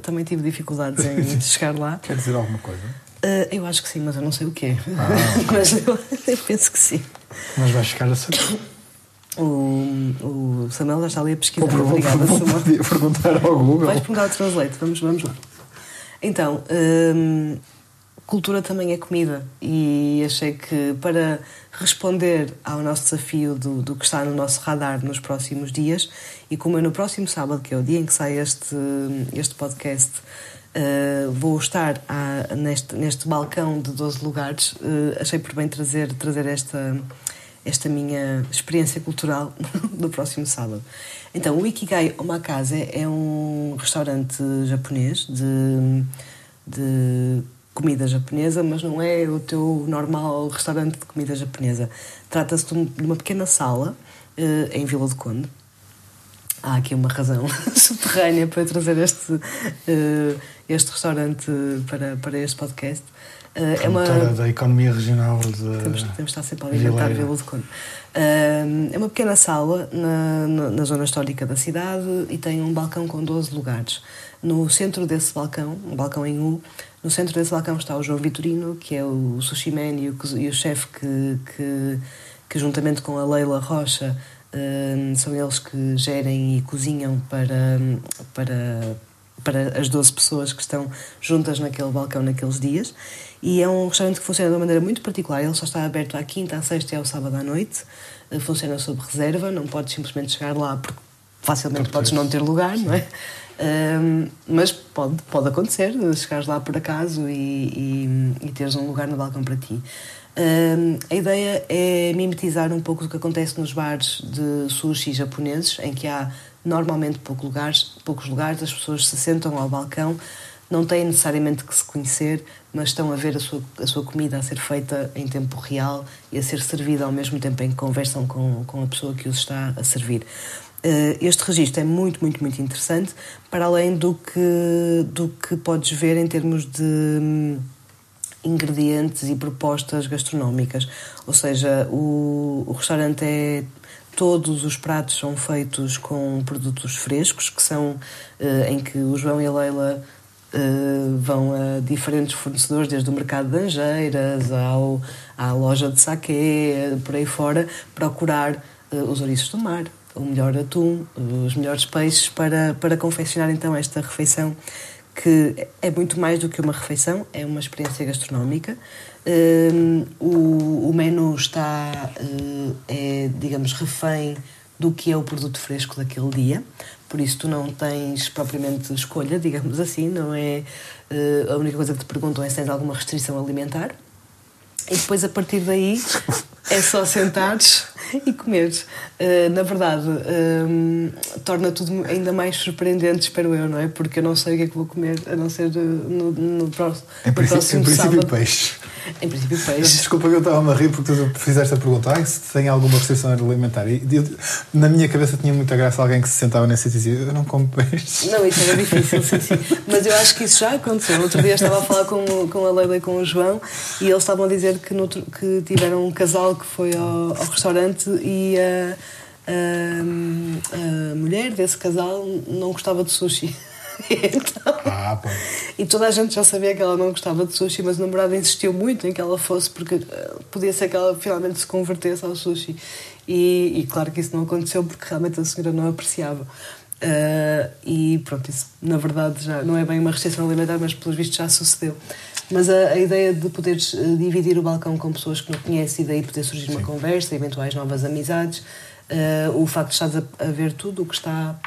Também tive dificuldades em [LAUGHS] chegar lá. Quer dizer alguma coisa? Uh, eu acho que sim, mas eu não sei o quê. Ah, [LAUGHS] mas eu, eu penso que sim. Mas vais chegar a saber. O, o Samuel já está ali a pesquisar. Vou- vou- Obrigada, vou- Samuel. podia perguntar ao Google. Vais perguntar ao Translate, vamos, vamos lá. Então, hum, cultura também é comida e achei que para responder ao nosso desafio do, do que está no nosso radar nos próximos dias e como é no próximo sábado, que é o dia em que sai este, este podcast, uh, vou estar à- neste, neste balcão de 12 lugares, uh, achei por bem trazer, trazer esta, esta minha experiência cultural [LAUGHS] do próximo sábado. Então, o Ikigai Omakase é um restaurante japonês de, de comida japonesa, mas não é o teu normal restaurante de comida japonesa. Trata-se de um- uma pequena sala eh, em Vila do Conde. Há aqui uma razão [LAUGHS] subterrânea para trazer este, eh, este restaurante para, para este podcast. Eh, é uma, da economia regional de temos, temos de estar sempre a alimentar Vileira. Vila de Conde. É uma pequena sala na, na, na zona histórica da cidade e tem um balcão com 12 lugares. No centro desse balcão, um balcão em U, no centro desse balcão está o João Vitorino, que é o sushi man e o, e o chefe que, que, que, juntamente com a Leila Rocha, ahm, são eles que gerem e cozinham para, para, para as 12 pessoas que estão juntas naquele balcão naqueles dias. E é um restaurante que funciona de uma maneira muito particular. Ele só está aberto à quinta, à sexta e ao sábado à noite. Eh, Funciona sob reserva, não podes simplesmente chegar lá porque facilmente podes não ter lugar, não é? Ahm, mas pode, pode acontecer, chegares lá por acaso e, e, e teres um lugar no balcão para ti. Ahm, a ideia é mimetizar um pouco o que acontece nos bares de sushi japoneses, em que há normalmente poucos lugares, poucos lugares, as pessoas se sentam ao balcão, não têm necessariamente que se conhecer, mas estão a ver a sua, a sua comida a ser feita em tempo real e a ser servida ao mesmo tempo em que conversam com, com a pessoa que os está a servir. Eh, Este registro é muito, muito, muito interessante, para além do que, do que podes ver em termos de hum, ingredientes e propostas gastronómicas. Ou seja, o, o restaurante é. Todos os pratos são feitos com produtos frescos, que são eh, em que o João e a Leila eh, vão a diferentes fornecedores, desde o mercado de Angeiras ao, à loja de saquê, eh, por aí fora, procurar eh, os ouriços do mar, o melhor atum, os melhores peixes para, para confeccionar então esta refeição que é muito mais do que uma refeição, é uma experiência gastronómica. Hum, o, o menu está, eh, é, digamos, refém do que é o produto fresco daquele dia, por isso tu não tens propriamente escolha, digamos assim, não é eh, a única coisa que te perguntam é se tens alguma restrição alimentar. E depois, a partir daí, [LAUGHS] é só sentares e comeres. Uh, na verdade, um, torna tudo ainda mais surpreendente, espero eu, não é? Porque eu não sei o que é que vou comer, a não ser uh, no, no, próximo, Em no próximo em princípio sábado. peixe. Em princípio, peixe. Desculpa que eu estava a rir porque tu fizeste a pergunta ah, se tem alguma restrição alimentar. E eu- na minha cabeça tinha muita graça alguém que se sentava nesse e dizia: Eu não como peixe. Não, isso era difícil, sim, sim. [LAUGHS] Mas eu acho que isso já aconteceu. Outro dia estava a falar com, com a Leila e com o João e eles estavam a dizer que, no, que tiveram um casal que foi ao, ao restaurante e a, a, a mulher desse casal não gostava de sushi. [LAUGHS] Então, Ah, e toda a gente já sabia que ela não gostava de sushi, mas o namorado insistiu muito em que ela fosse, porque eh, podia ser que ela finalmente se convertesse ao sushi. E, e claro que isso não aconteceu, porque realmente a senhora não apreciava. Eh, e pronto, isso na verdade já não é bem uma restrição alimentar, mas pelos vistos já sucedeu. Mas a, a ideia de poderes eh, dividir o balcão com pessoas que não conhecem e daí poder surgir uma conversa, eventuais novas amizades, eh, o facto de estares a, a ver tudo o que está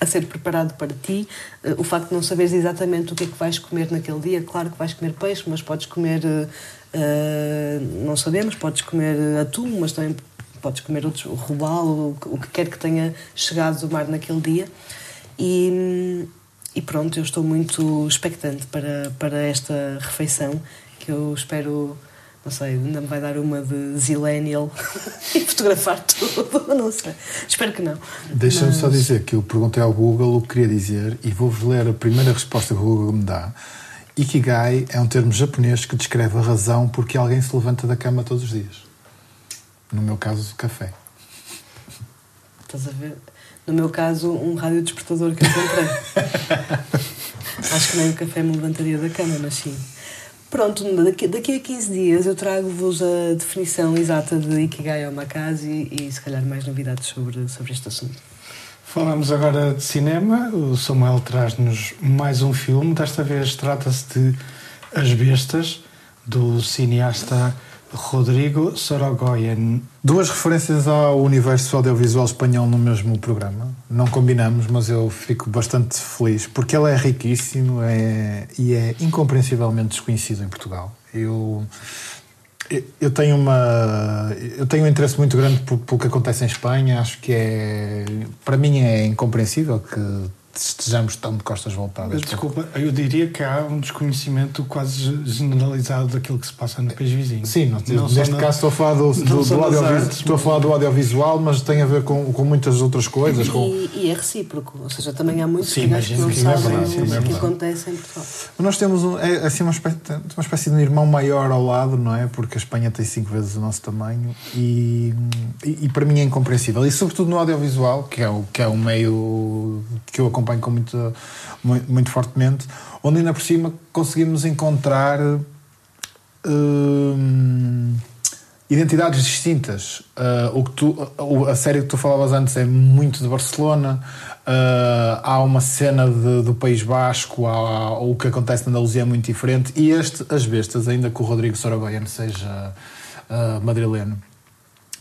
a ser preparado para ti. Eh, O facto de não saberes exatamente o que é que vais comer naquele dia, claro que vais comer peixe, mas podes comer, eh, não sabemos, podes comer atum, mas também podes comer outros, o robalo, o que- o que quer que tenha chegado do mar naquele dia. E, e pronto, eu estou muito expectante para, para esta refeição, que eu espero, não sei, ainda me vai dar uma de zillennial [LAUGHS] e fotografar tudo, [LAUGHS] não sei. Espero que não. Deixa-me só Mas- dizer que eu perguntei ao Google o que queria dizer e vou-vos ler a primeira resposta que o Google me dá. Ikigai é um termo japonês que descreve a razão porque alguém se levanta da cama todos os dias. No meu caso, café. Estás a ver? No meu caso, um rádio despertador que eu comprei. [LAUGHS] Acho que nem o café me levantaria da cama, mas sim. Pronto, daqui, daqui a 15 dias eu trago-vos a definição exata de Ikigai Omakase e, e se calhar mais novidades sobre, sobre este assunto. Falamos agora de cinema. O Samuel traz-nos mais um filme. Desta vez trata-se de As Bestas, do cineasta Rodrigo Sorogoyen. Duas referências ao universo audiovisual espanhol no mesmo programa. Não combinamos, mas eu fico bastante feliz porque ele é riquíssimo é, e é incompreensivelmente desconhecido em Portugal. Eu, eu- tenho uma eu tenho um interesse muito grande pelo que acontece em Espanha. Acho que é para mim é incompreensível que estejamos tão de costas voltadas. Desculpa, eu diria que há um desconhecimento quase generalizado daquilo que se passa no país vizinho. Sim, não- Não só neste na- caso estou a falar do, [LAUGHS] do, do nas audiovis- artes, estou a falar do audiovisual, mas tem a ver com, com muitas outras coisas. Com, E, e é recíproco, ou seja, também há muitos Sim, que não que é sabem sim, o é que verdade. acontece em Portugal. Nós temos um, é, assim, uma, espécie, uma espécie de um irmão maior ao lado, não é? Porque a Espanha tem cinco vezes o nosso tamanho e, e, e para mim é incompreensível. E sobretudo no audiovisual, que é o, que é o meio que eu acompanho com muito, muito, muito fortemente, onde ainda por cima conseguimos encontrar hum, identidades distintas. Ah, o que tu, a, série que tu falavas antes é muito de Barcelona. Ah, há uma cena de- do País Basco, há, o que acontece na Andaluzia é muito diferente. E este, As Bestas, ainda que o Rodrigo Sorogoyen seja ah, madrileno,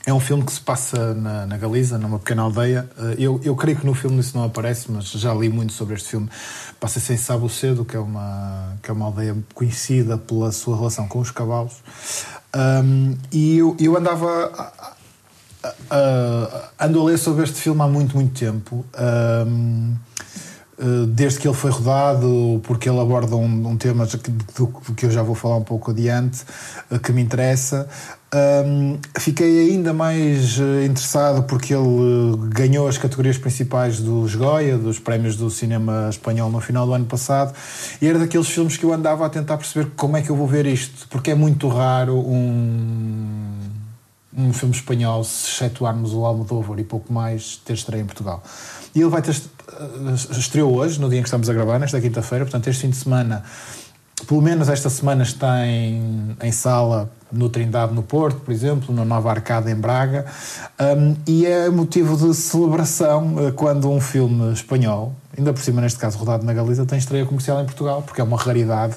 é um filme que se passa na, na Galiza, numa pequena aldeia. Eh, Eu, eu creio que no filme isso não aparece, mas já li muito sobre este filme. Passa-se em Sabucedo, que é, uma, que é uma aldeia conhecida pela sua relação com os cavalos. Ahm, e eu, eu andava. a- ando a ler sobre este filme há muito, muito tempo. Ahm, Uh, desde que ele foi rodado, porque ele aborda um, um tema que, do, que eu já vou falar um pouco adiante, uh, que me interessa. Um, fiquei ainda mais uh, interessado porque ele uh, ganhou as categorias principais dos Goya, dos prémios do cinema espanhol no final do ano passado, e era daqueles filmes que eu andava a tentar perceber como é que eu vou ver isto, porque é muito raro um um filme espanhol, se excetuarmos o Almodóvar e pouco mais, ter estreia em Portugal. E ele vai ter eh, estreou hoje, no dia em que estamos a gravar, nesta quinta-feira, portanto, este fim de semana, pelo menos esta semana, está em, em sala no Trindade, no Porto, por exemplo, na Nova Arcada, em Braga, Um, e é motivo de celebração eh, quando um filme espanhol, ainda por cima, neste caso, rodado na Galiza, tem estreia comercial em Portugal, porque é uma raridade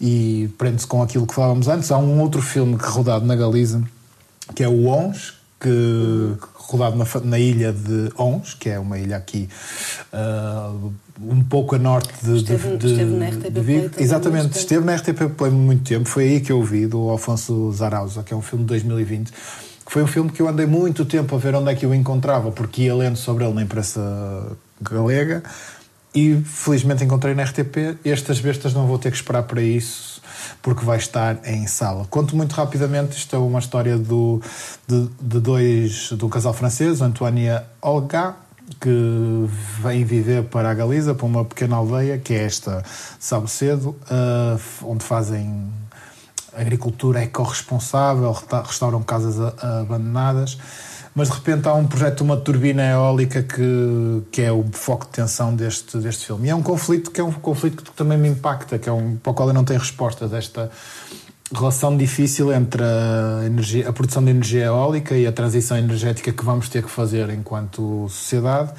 e prende-se com aquilo que falávamos antes. Há um outro filme que rodado na Galiza, que é o Ons, que rodado na, na ilha de Ons, que é uma ilha aqui ah, um pouco a norte de, Esteve- de, esteve na de- RTP de Play Vigo. há Exatamente, esteve na RTP Play muito tempo. Foi aí que eu vi, do Alfonso Zarauza, que é um filme de 2020. Que foi um filme que eu andei muito tempo a ver onde é que eu o encontrava, porque ia lendo sobre ele na imprensa galega e felizmente encontrei na RTP. Estas bestas não vou ter que esperar para isso, porque vai estar em sala. Conto muito rapidamente, isto é uma história do, de, de dois, do casal francês, Antoine Olga, que vem viver para a Galiza, para uma pequena aldeia, que é esta Sabucedo, uh, onde fazem agricultura ecorresponsável, restauram casas abandonadas, mas de repente há um projeto de uma turbina eólica que, que é o foco de tensão deste, deste filme. E é um conflito que é um conflito que também me impacta, que é um, para o qual eu não tenho resposta desta relação difícil entre a, energia, a produção de energia eólica e a transição energética que vamos ter que fazer enquanto sociedade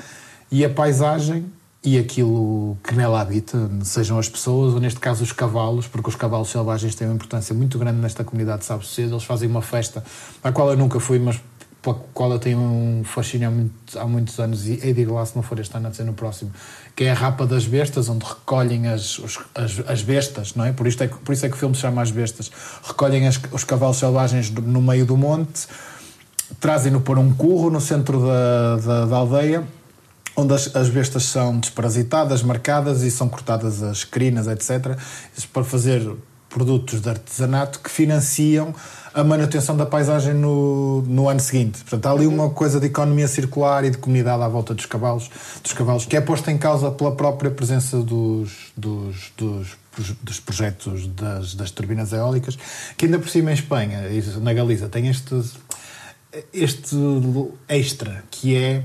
e a paisagem e aquilo que nela habita, sejam as pessoas ou neste caso os cavalos, porque os cavalos selvagens têm uma importância muito grande nesta comunidade Cedo. Eles fazem uma festa à qual eu nunca fui, mas pela qual eu tenho um fascínio há, muito- há muitos anos e hei de ir lá se não for este ano a dizer no próximo, que é a Rapa das Bestas, onde recolhem as, os- as, as bestas, não é? Por, isto é? por isso é que o filme se chama As Bestas. Recolhem as- os cavalos selvagens no meio do monte, trazem-no para um curro no centro da, da, da aldeia, onde as, as bestas são desparasitadas, marcadas e são cortadas as crinas, etc., Isso para fazer produtos de artesanato que financiam a manutenção da paisagem no, no ano seguinte. Portanto, há ali uma coisa de economia circular e de comunidade à volta dos cavalos, dos cavalos que é posta em causa pela própria presença dos, dos, dos, dos projetos das, das turbinas eólicas, que ainda por cima em Espanha e na Galiza tem este, este extra, que é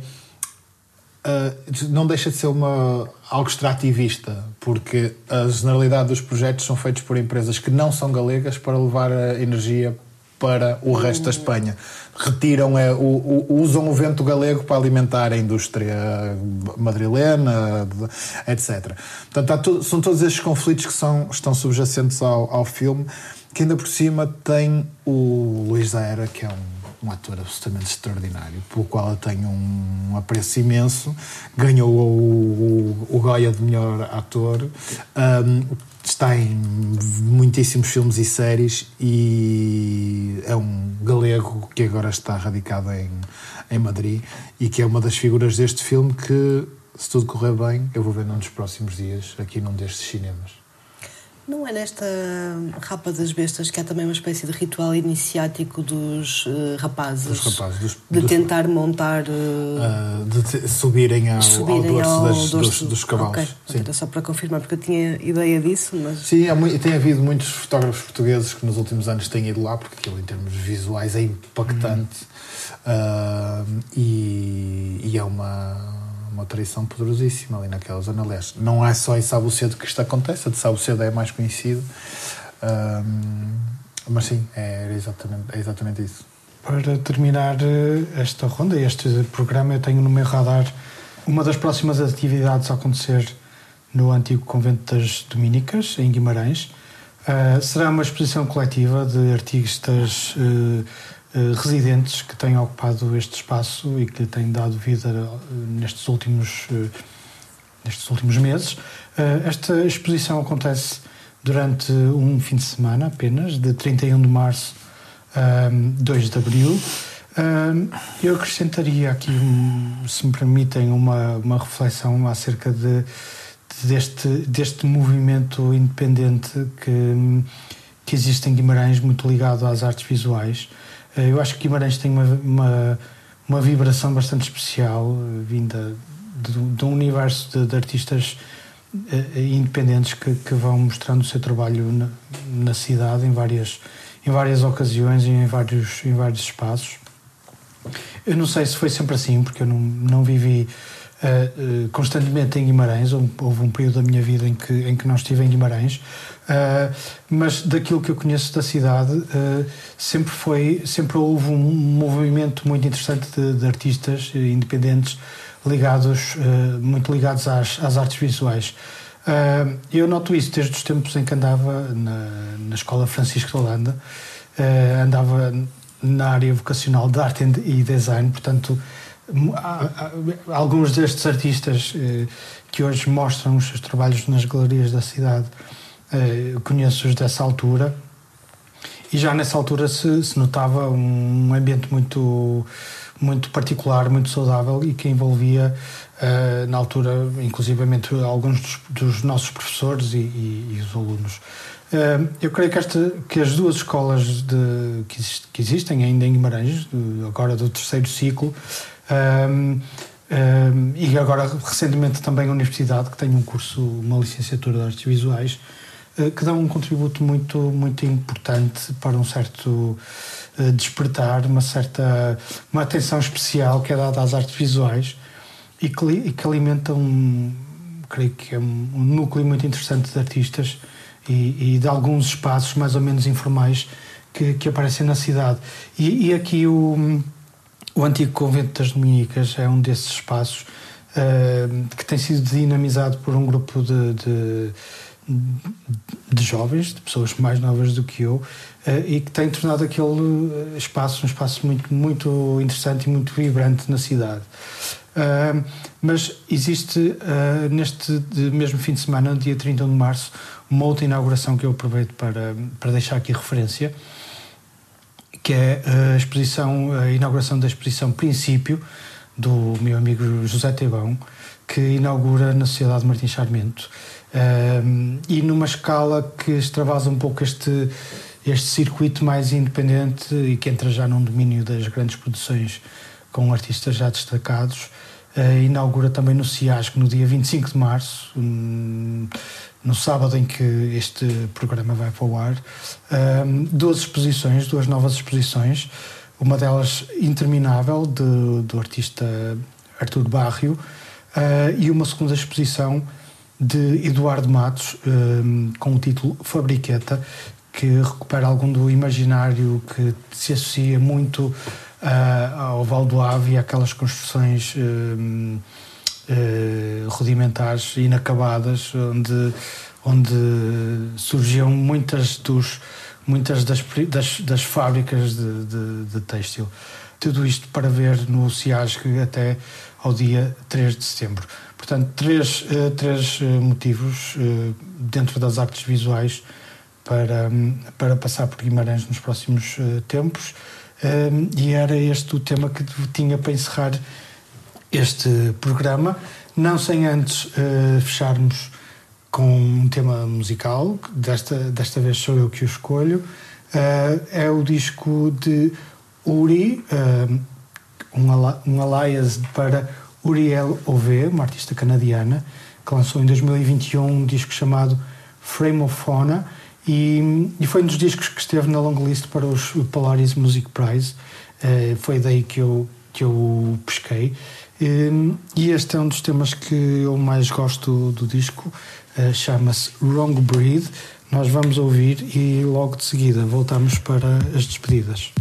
Uh, não deixa de ser uma, algo extrativista, porque a generalidade dos projetos são feitos por empresas que não são galegas para levar a energia para o resto da Espanha. Retiram, é, o, o- usam o vento galego para alimentar a indústria madrilena, etc. Portanto, to- são todos estes conflitos que são, estão subjacentes ao, ao filme, que ainda por cima tem o Luís Zaera, que é um um ator absolutamente extraordinário, pelo qual eu tenho um apreço imenso. Ganhou o, o, o Goya de melhor ator. Um, está em muitíssimos filmes e séries e é um galego que agora está radicado em, em Madrid e que é uma das figuras deste filme que, se tudo correr bem, eu vou ver num dos próximos dias aqui num destes cinemas. Não é nesta Rapa das Bestas que há também uma espécie de ritual iniciático dos eh, rapazes? Dos rapazes, dos- de dos- tentar montar. Uh, de te- subirem ao, subirem ao dorso, ao das- dorso. Dos, dos cavalos. Ok, Sim. Era só para confirmar, porque eu tinha ideia disso, mas. Sim, há tem havido muitos fotógrafos portugueses que nos últimos anos têm ido lá, porque aquilo em termos visuais é impactante Ah, e, e é uma, uma tradição poderosíssima ali naquela zona. Aliás, não é só em Sabucedo que isto acontece, a de Sabucedo é mais conhecido, Ah, mas sim, é exatamente, é exatamente isso. Para terminar eh, esta ronda, este programa, eu tenho no meu radar uma das próximas atividades a acontecer no antigo convento das Domínicas, em Guimarães. Ah, será uma exposição coletiva de artistas eh, residentes que têm ocupado este espaço e que têm dado vida eh, nestes últimos, eh, nestes últimos meses. Esta exposição acontece durante um fim de semana apenas, de 31 de março a 2 de abril. Eu acrescentaria aqui, um, se me permitem, uma, uma reflexão acerca de, de- deste, deste movimento independente que, que existe em Guimarães, muito ligado às artes visuais. Eh, Eu acho que Guimarães tem uma, uma, uma vibração bastante especial, eh, vinda de, de um universo de, de artistas eh, independentes que, que vão mostrando o seu trabalho na, na cidade em várias, em várias ocasiões e em vários, em vários espaços. Eu não sei se foi sempre assim, porque eu não, não vivi eh, eh, constantemente em Guimarães. Houve um período da minha vida em que, em que não estive em Guimarães. Eh, mas daquilo que eu conheço da cidade, eh, sempre, foi, sempre houve um movimento muito interessante de, de artistas independentes ligados, eh, muito ligados às, às artes visuais. Eu noto isso desde os tempos em que andava na, na Escola Francisco de Holanda. Andava na área vocacional de arte e design, portanto, alguns destes artistas eh, que hoje mostram os seus trabalhos nas galerias da cidade, eu conheço-os dessa altura e já nessa altura se, se notava um ambiente muito muito particular, muito saudável e que envolvia eh, na altura inclusivamente alguns dos, dos nossos professores e, e- e os alunos. Eh, eu creio que, esta, que as duas escolas de- que, exist- que existem ainda em Guimarães, agora do terceiro ciclo, e agora recentemente também a Universidade, que tem um curso, uma licenciatura de artes visuais, eh, que dão um contributo muito, muito importante para um certo eh, despertar, uma certa uma atenção especial que é dada às artes visuais e que, e que alimenta um, creio que é um, um núcleo muito interessante de artistas e, e de alguns espaços mais ou menos informais que, que aparecem na cidade. E, e aqui o, o antigo convento das Dominicas é um desses espaços eh, que tem sido dinamizado por um grupo de, de, de jovens, de pessoas mais novas do que eu, eh, e que tem tornado aquele eh, espaço um espaço muito, muito interessante e muito vibrante na cidade. Mas existe uh, neste mesmo fim de semana, no dia 31 de março, uma outra inauguração que eu aproveito para, para deixar aqui referência, que é a exposição, a inauguração da exposição Princípio, do meu amigo José Tebão, que inaugura na Sociedade Martins Charmento. E numa escala que extravasa um pouco este, este circuito mais independente e que entra já num domínio das grandes produções com artistas já destacados. Uh, inaugura também no CIASC no dia 25 de março, um, no sábado em que este programa vai para o ar, uh, duas exposições, duas novas exposições, uma delas interminável, de, do artista Artur Barrio, uh, e uma segunda exposição de Eduardo Matos, com o título Fabriqueta, que recupera algum do imaginário que se associa muito uh, ao Ave e aquelas construções uh, rudimentares, inacabadas, onde, onde surgiam muitas, dos, muitas das, das, das fábricas de, de, de têxtil. Tudo isto para ver no CIASG até ao dia 3 de setembro. Portanto, três, três motivos dentro das artes visuais para, para passar por Guimarães nos próximos tempos. E era este o tema que tinha para encerrar este programa, não sem antes fecharmos com um tema musical, desta, desta vez sou eu que o escolho, é o disco de Uri, um alias para Uriel Ove, uma artista canadiana, que lançou em 2021 um disco chamado Frame of Fauna, e, e, foi um dos discos que esteve na long list para os Polaris Music Prize. Uh, foi daí que eu, que eu pesquei. Um, e este é um dos temas que eu mais gosto do disco. Uh, Chama-se Wrong Breed. Nós vamos ouvir e logo de seguida voltamos para as despedidas.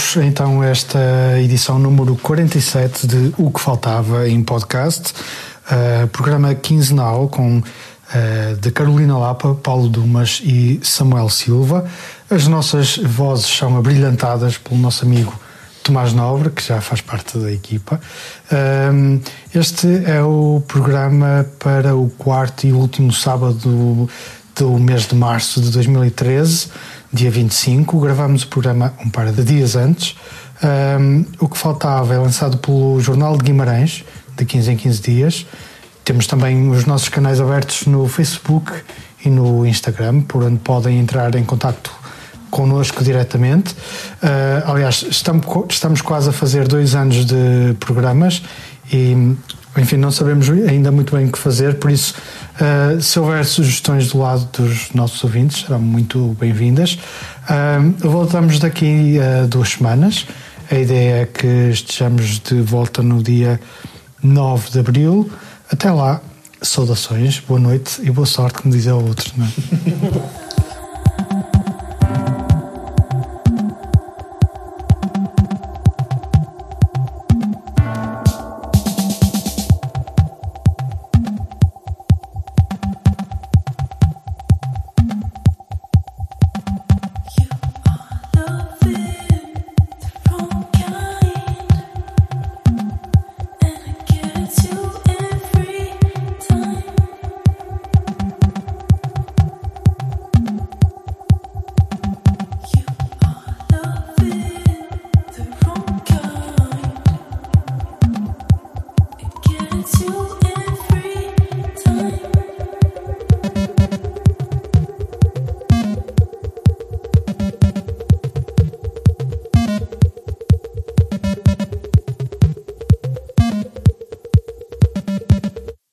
Concluímos então esta edição número 47 de O que Faltava em podcast, uh, programa quinzenal com uh, de Carolina Lapa, Paulo Dumas e Samuel Silva. As nossas vozes são abrilhantadas pelo nosso amigo Tomás Nobre, que já faz parte da equipa. Um, este é o programa para o quarto e último sábado do, do mês de março de 2013 dia 25. Gravámos o programa um par de dias antes. Um, o que faltava é lançado pelo Jornal de Guimarães, de 15 em 15 dias. Temos também os nossos canais abertos no Facebook e no Instagram, por onde podem entrar em contato connosco diretamente. Uh, aliás, estamos, estamos quase a fazer dois anos de programas e enfim, não sabemos ainda muito bem o que fazer, por isso, uh, se houver sugestões do lado dos nossos ouvintes, serão muito bem-vindas. Uh, voltamos daqui a duas semanas. A ideia é que estejamos de volta no dia 9 de abril. Até lá, saudações, boa noite e boa sorte, como dizia o outro. Não é? [LAUGHS]